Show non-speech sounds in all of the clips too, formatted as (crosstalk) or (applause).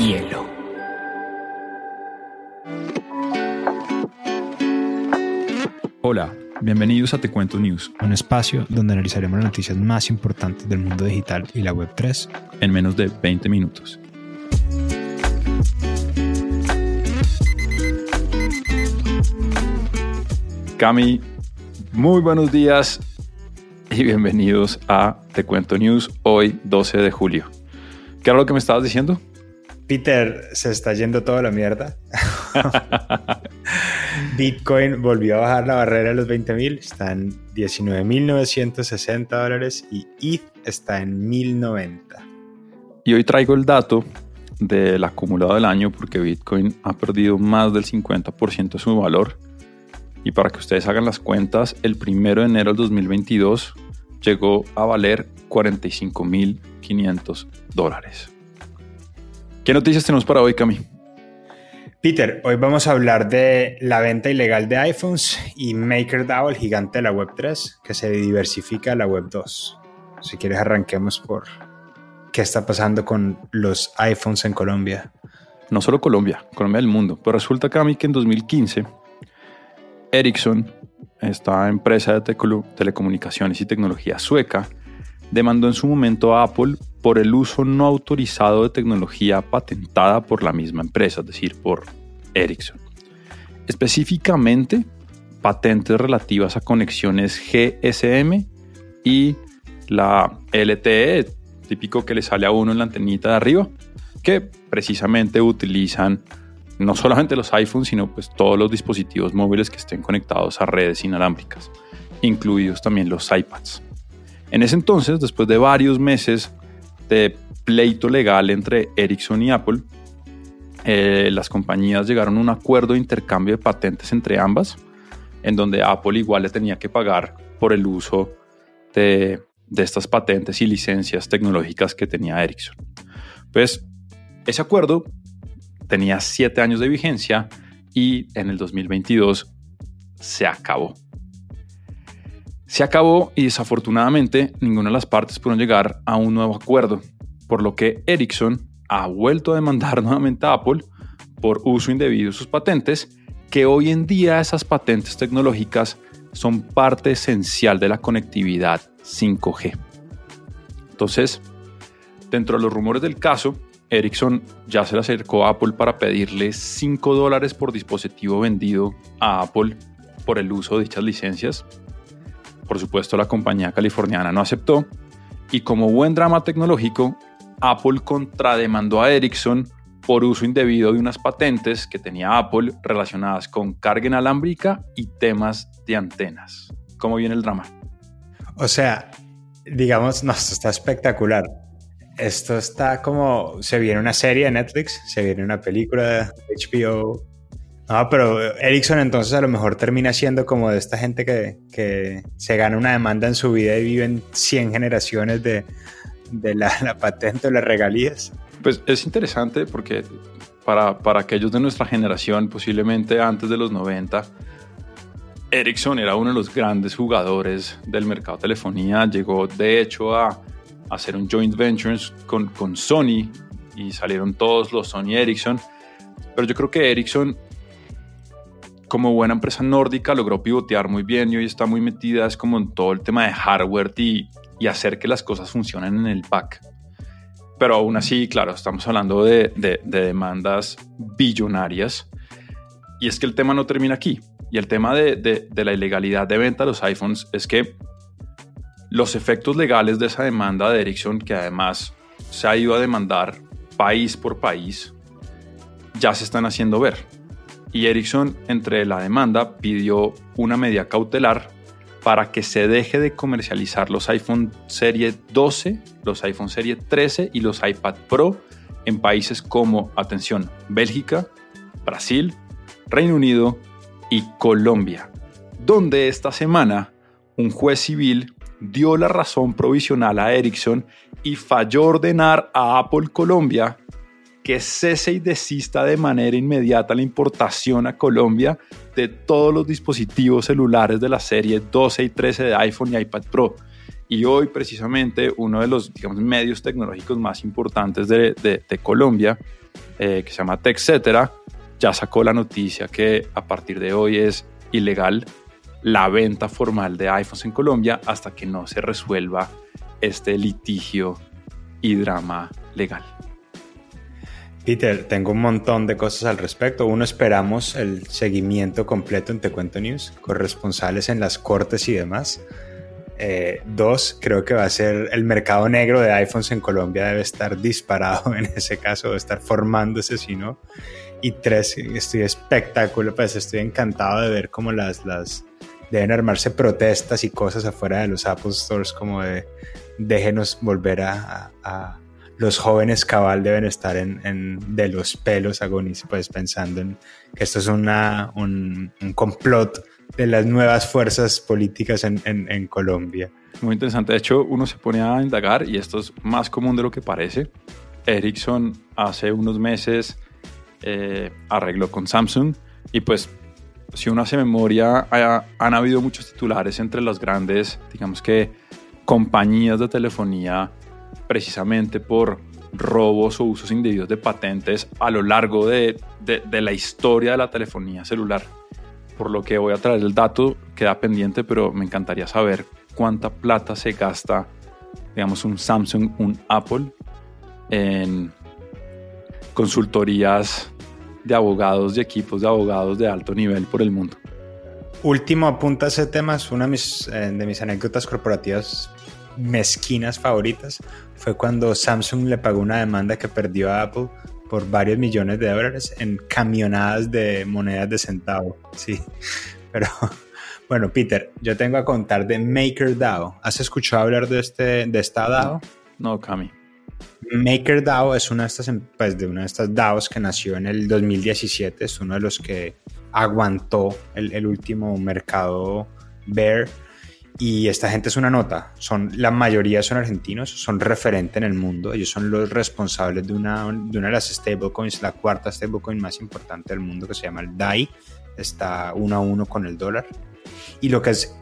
hielo. Hola, bienvenidos a Te Cuento News, un espacio donde analizaremos las noticias más importantes del mundo digital y la Web3 en menos de 20 minutos. Cami, muy buenos días y bienvenidos a Te Cuento News hoy 12 de julio. ¿Qué era lo que me estabas diciendo? Peter, se está yendo toda la mierda. (laughs) Bitcoin volvió a bajar la barrera de los 20.000, está en 19.960 dólares y ETH está en 1.090. Y hoy traigo el dato del acumulado del año porque Bitcoin ha perdido más del 50% de su valor. Y para que ustedes hagan las cuentas, el primero de enero del 2022 llegó a valer 45.500 dólares. ¿Qué noticias tenemos para hoy, Cami? Peter, hoy vamos a hablar de la venta ilegal de iPhones y MakerDAO, el gigante de la Web3, que se diversifica a la Web2. Si quieres, arranquemos por qué está pasando con los iPhones en Colombia. No solo Colombia, Colombia del mundo. Pero resulta, Cami, que en 2015 Ericsson, esta empresa de telecomunicaciones y tecnología sueca, demandó en su momento a Apple por el uso no autorizado de tecnología patentada por la misma empresa, es decir, por Ericsson. Específicamente, patentes relativas a conexiones GSM y la LTE, típico que le sale a uno en la antenita de arriba, que precisamente utilizan no solamente los iPhones, sino pues todos los dispositivos móviles que estén conectados a redes inalámbricas, incluidos también los iPads. En ese entonces, después de varios meses de pleito legal entre Ericsson y Apple, eh, las compañías llegaron a un acuerdo de intercambio de patentes entre ambas, en donde Apple igual le tenía que pagar por el uso de, de estas patentes y licencias tecnológicas que tenía Ericsson. Pues ese acuerdo tenía siete años de vigencia y en el 2022 se acabó. Se acabó y desafortunadamente ninguna de las partes pudieron llegar a un nuevo acuerdo, por lo que Ericsson ha vuelto a demandar (laughs) nuevamente a Apple por uso indebido de sus patentes, que hoy en día esas patentes tecnológicas son parte esencial de la conectividad 5G. Entonces, dentro de los rumores del caso, Ericsson ya se le acercó a Apple para pedirle 5 dólares por dispositivo vendido a Apple por el uso de dichas licencias, por supuesto, la compañía californiana no aceptó y como buen drama tecnológico, Apple contrademandó a Ericsson por uso indebido de unas patentes que tenía Apple relacionadas con carga inalámbrica y temas de antenas. ¿Cómo viene el drama? O sea, digamos, no, esto está espectacular. Esto está como, se viene una serie de Netflix, se viene una película de HBO, Ah, pero Ericsson entonces a lo mejor termina siendo como de esta gente que, se gana una demanda en su vida y viven 100 generaciones de, la, patente o las regalías. Pues es interesante porque para, para aquellos de nuestra generación, posiblemente antes de los 90, Ericsson era uno de los grandes jugadores del mercado de telefonía. Llegó de hecho a, hacer un joint venture con, con Sony y salieron todos los Sony Ericsson. Pero yo creo que Ericsson como buena empresa nórdica logró pivotear muy bien y hoy está muy metida es como en todo el tema de hardware y, hacer que las cosas funcionen en el back. Pero aún así, claro, estamos hablando de demandas billonarias. Y es que el tema no termina aquí. Y el tema de, de, la ilegalidad de venta de los iPhones es que los efectos legales de esa demanda de Ericsson, que además se ha ido a demandar país por país, ya se están haciendo ver y Ericsson, entre la demanda, pidió una medida cautelar para que se deje de comercializar los iPhone Serie 12, los iPhone Serie 13 y los iPad Pro en países como, atención, Bélgica, Brasil, Reino Unido y Colombia, donde esta semana un juez civil dio la razón provisional a Ericsson y falló ordenar a Apple Colombia que cese y desista de manera inmediata la importación a Colombia de todos los dispositivos celulares de la serie 12 y 13 de iPhone y iPad Pro. Y hoy precisamente uno de los medios tecnológicos más importantes de, de, Colombia, eh, que se llama TechCetera, ya sacó la noticia que a partir de hoy es ilegal la venta formal de iPhones en Colombia hasta que no se resuelva este litigio y drama legal. Peter, tengo un montón de cosas al respecto. Uno, esperamos el seguimiento completo en Te Cuento News, corresponsales en las cortes y demás. Eh, dos, creo que va a ser el mercado negro de iPhones en Colombia debe estar disparado (laughs) en ese caso, debe estar formándose, si no. Y tres, estoy espectacular, pues estoy encantado de ver cómo las, las deben armarse protestas y cosas afuera de los Apple Stores, como de déjenos volver a, los jóvenes cabal deben estar en, de los pelos agoniz, pues pensando en que esto es una, un, complot de las nuevas fuerzas políticas en, en, Colombia. Muy interesante. De hecho, uno se pone a indagar y esto es más común de lo que parece. Ericsson hace unos meses eh, arregló con Samsung y pues si uno hace memoria, han habido muchos titulares entre las grandes, digamos que, compañías de telefonía precisamente por robos o usos indebidos de patentes a lo largo de, de, la historia de la telefonía celular. Por lo que voy a traer el dato, queda pendiente, pero me encantaría saber cuánta plata se gasta, digamos, un Samsung, un Apple, en consultorías de abogados y equipos de abogados de alto nivel por el mundo. Último apunta a ese tema, es una de mis, eh, de mis anécdotas corporativas mezquinas favoritas. Fue cuando Samsung le pagó una demanda que perdió a Apple por varios millones de dólares en camionadas de monedas de centavo. Sí, (laughs) pero bueno, Peter, yo tengo a contar de MakerDAO. ¿Has escuchado hablar de, este, de esta DAO? No, Cami. MakerDAO es una de estas, em, pues, de una de estas DAOs que nació en el 2017, es uno de los que aguantó el, el último mercado bear y esta gente es una nota, son, la mayoría son argentinos, son referente en el mundo, ellos son los responsables de una, de una de las stablecoins, la cuarta stablecoin más importante del mundo que se llama el DAI, está uno a uno con el dólar. Y lo que es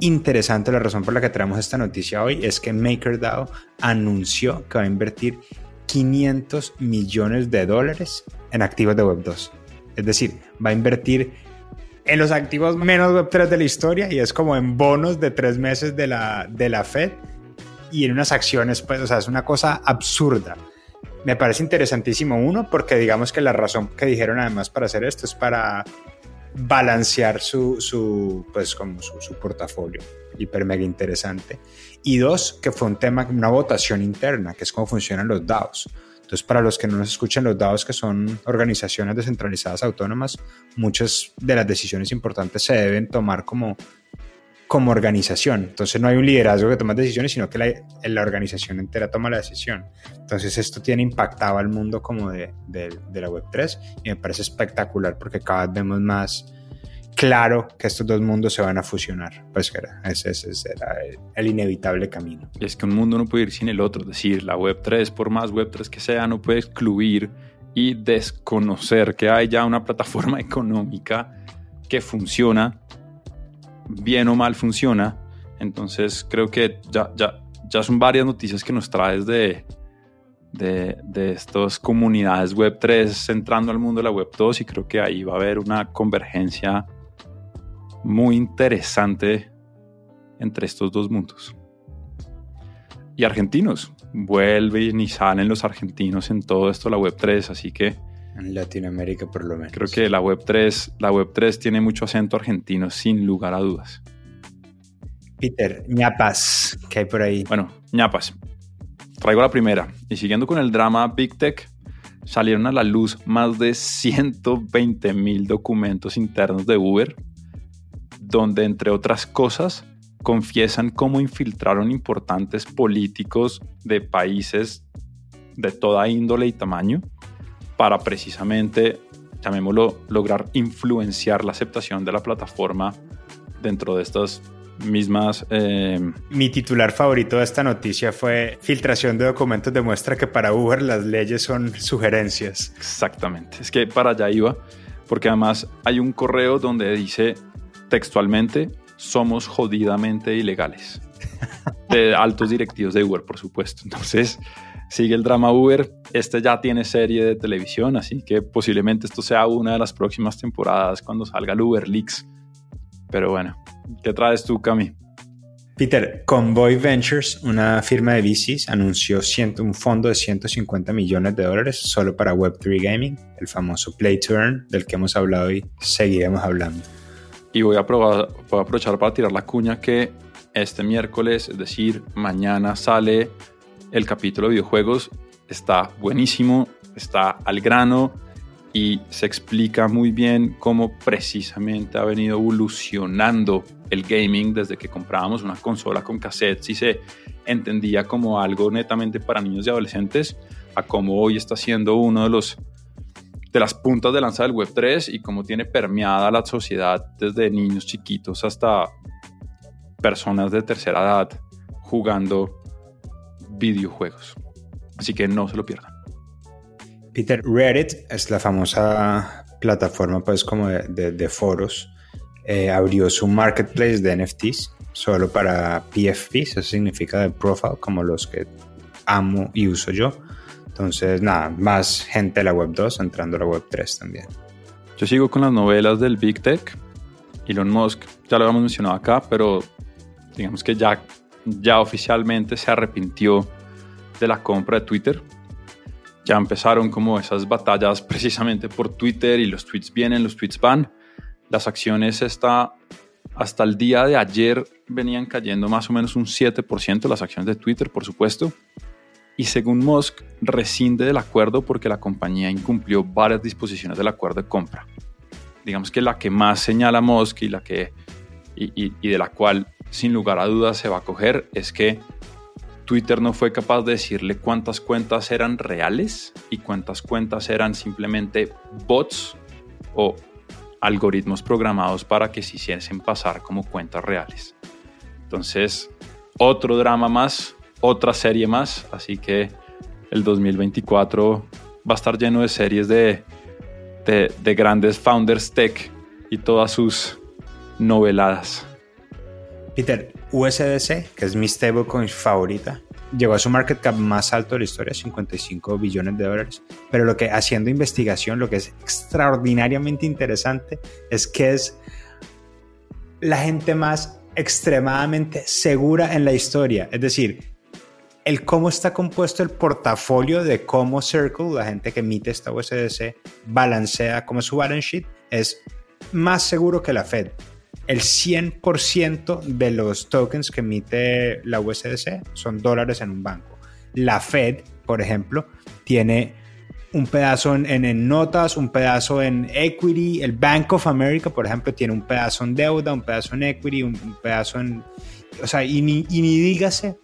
interesante, la razón por la que traemos esta noticia hoy es que MakerDAO anunció que va a invertir 500 millones de dólares en activos de Web2. Es decir, va a invertir en los activos menos Web3 de la historia y es como en bonos de tres meses de la, de la Fed y en unas acciones, pues, o sea, es una cosa absurda. Me parece interesantísimo, uno, porque digamos que la razón que dijeron además para hacer esto es para balancear su, su pues, como su, su portafolio. Hiper mega interesante. Y dos, que fue un tema, una votación interna, que es cómo funcionan los DAOs. Entonces, para los que no nos escuchan, los DAOs, que son organizaciones descentralizadas autónomas, muchas de las decisiones importantes se deben tomar como, como organización. Entonces, no hay un liderazgo que toma decisiones, sino que la, la organización entera toma la decisión. Entonces, esto tiene impactado al mundo como de, de, de la Web3 y me parece espectacular porque cada vez vemos más claro que estos dos mundos se van a fusionar. Pues era, ese, ese era el, inevitable camino. Es que un mundo no puede ir sin el otro. Es decir, la Web3, por más Web3 que sea, no puede excluir y desconocer que hay ya una plataforma (laughs) económica que funciona, bien o mal funciona. Entonces creo que ya, ya, ya son varias noticias que nos traes de, de, de estas comunidades Web 3 entrando al mundo de la Web 2 y creo que ahí va a haber una convergencia muy interesante entre estos dos mundos. Y argentinos, vuelven y salen los argentinos en todo esto la web 3, así que en Latinoamérica por lo menos. Creo que la web 3, la web 3 tiene mucho acento argentino sin lugar a dudas. Peter, ñapas, ¿qué hay por ahí? Bueno, ñapas. Traigo la primera. Y siguiendo con el drama Big Tech, salieron a la luz más de 120 mil documentos internos de Uber donde, entre otras cosas, confiesan cómo infiltraron importantes políticos de países de toda índole y tamaño para precisamente, llamémoslo, lograr influenciar la aceptación de la plataforma dentro de estas mismas... Eh, Mi titular favorito de esta noticia fue filtración de documentos demuestra que para Uber las leyes son sugerencias. Exactamente, es que para allá iba, porque además hay un correo donde dice textualmente, somos jodidamente ilegales. de altos directivos de Uber, por supuesto. Entonces, sigue el drama Uber. Este ya tiene serie de televisión, así que posiblemente esto sea una de las próximas temporadas cuando salga el Uber Leaks. Pero bueno, ¿qué traes tú, Cami? Peter, Convoy Ventures, una firma de VCs, anunció un fondo de 150 millones de dólares solo para Web3 Gaming, el famoso Play to Earn del que hemos hablado y seguiremos hablando. Y voy a, probar, aprovechar para tirar la cuña que este miércoles, es decir, mañana sale el capítulo de videojuegos. Está buenísimo, está al grano y se explica muy bien cómo precisamente ha venido evolucionando el gaming desde que comprábamos una consola con cassettes y se entendía como algo netamente para niños y adolescentes a cómo hoy está siendo uno de los de las puntas de lanza del Web3 y cómo tiene permeada la sociedad desde niños chiquitos hasta personas de tercera edad jugando videojuegos. Así que no se lo pierdan. Peter, Reddit es la famosa plataforma pues como de, foros. Eh, abrió su marketplace de NFTs solo para PFPs, eso significa de profile, como los que amo y uso yo. Entonces, nada, más gente de la Web 2 entrando a la Web 3 también. Yo sigo con las novelas del Big Tech. Elon Musk, ya lo habíamos mencionado acá, pero digamos que ya, ya oficialmente se arrepintió de la compra de Twitter. Ya empezaron como esas batallas (laughs) precisamente por Twitter y los tweets vienen, los tweets van. Las acciones está, hasta el día de ayer venían cayendo más o menos un 7% las acciones de Twitter, por supuesto. Y según Musk, rescinde del acuerdo porque la compañía incumplió varias disposiciones del acuerdo de compra. Digamos que la que más señala Musk y, la que, y, y de la cual sin lugar a dudas se va a coger es que Twitter no fue capaz de decirle cuántas cuentas eran reales y cuántas cuentas eran simplemente bots o algoritmos programados para que se hiciesen pasar como cuentas reales. Entonces, otro drama más, otra serie más, así que el 2024 va a estar lleno de series de, de, de grandes founders tech y todas sus noveladas. Peter, USDC, que es mi stablecoin favorita, llegó a su market cap más alto de la historia, 55 billones de dólares. Pero lo que haciendo investigación, lo que es extraordinariamente interesante es que es la gente más extremadamente segura en la historia. Es decir, el cómo está compuesto el portafolio de cómo Circle, la gente que emite esta USDC, balancea como su balance sheet, es más seguro que la Fed el 100% de los tokens que emite la USDC son dólares en un banco. La Fed, por ejemplo, tiene un pedazo en, notas, un pedazo en equity. El Bank of America, por ejemplo, tiene un pedazo en deuda, un pedazo en equity, un, pedazo en... O sea, y ni, y ni dígase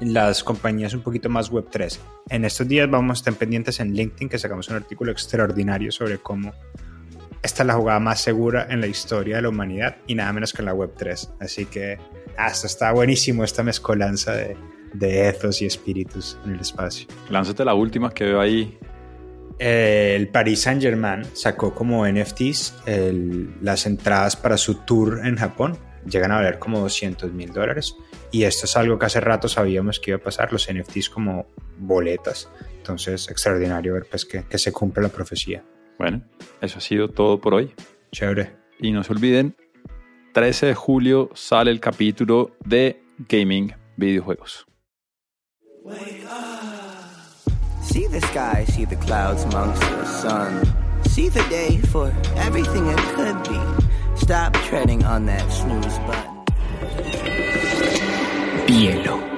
las compañías un poquito más Web3. En estos días vamos a estar pendientes en LinkedIn que sacamos un artículo extraordinario sobre cómo esta es la jugada más segura en la historia de la humanidad y nada menos que en la Web 3. Así que hasta está buenísimo esta mezcolanza de, de ethos y espíritus en el espacio. Lánzate la última que veo ahí. el Paris Saint Germain sacó como NFTs las entradas para su tour en Japón. Llegan a valer como 200 mil dólares. Y esto es algo que hace rato sabíamos que iba a pasar, los NFTs como boletas. Entonces, extraordinario ver pues, que, que se cumple la profecía. Bueno, eso ha sido todo por hoy. Chévere. Y no se olviden, 13 de julio sale el capítulo de Gaming Videojuegos. See the sky, see the clouds amongst the sun. See the day for everything it could be. Stop treading on that snooze button. Hielo.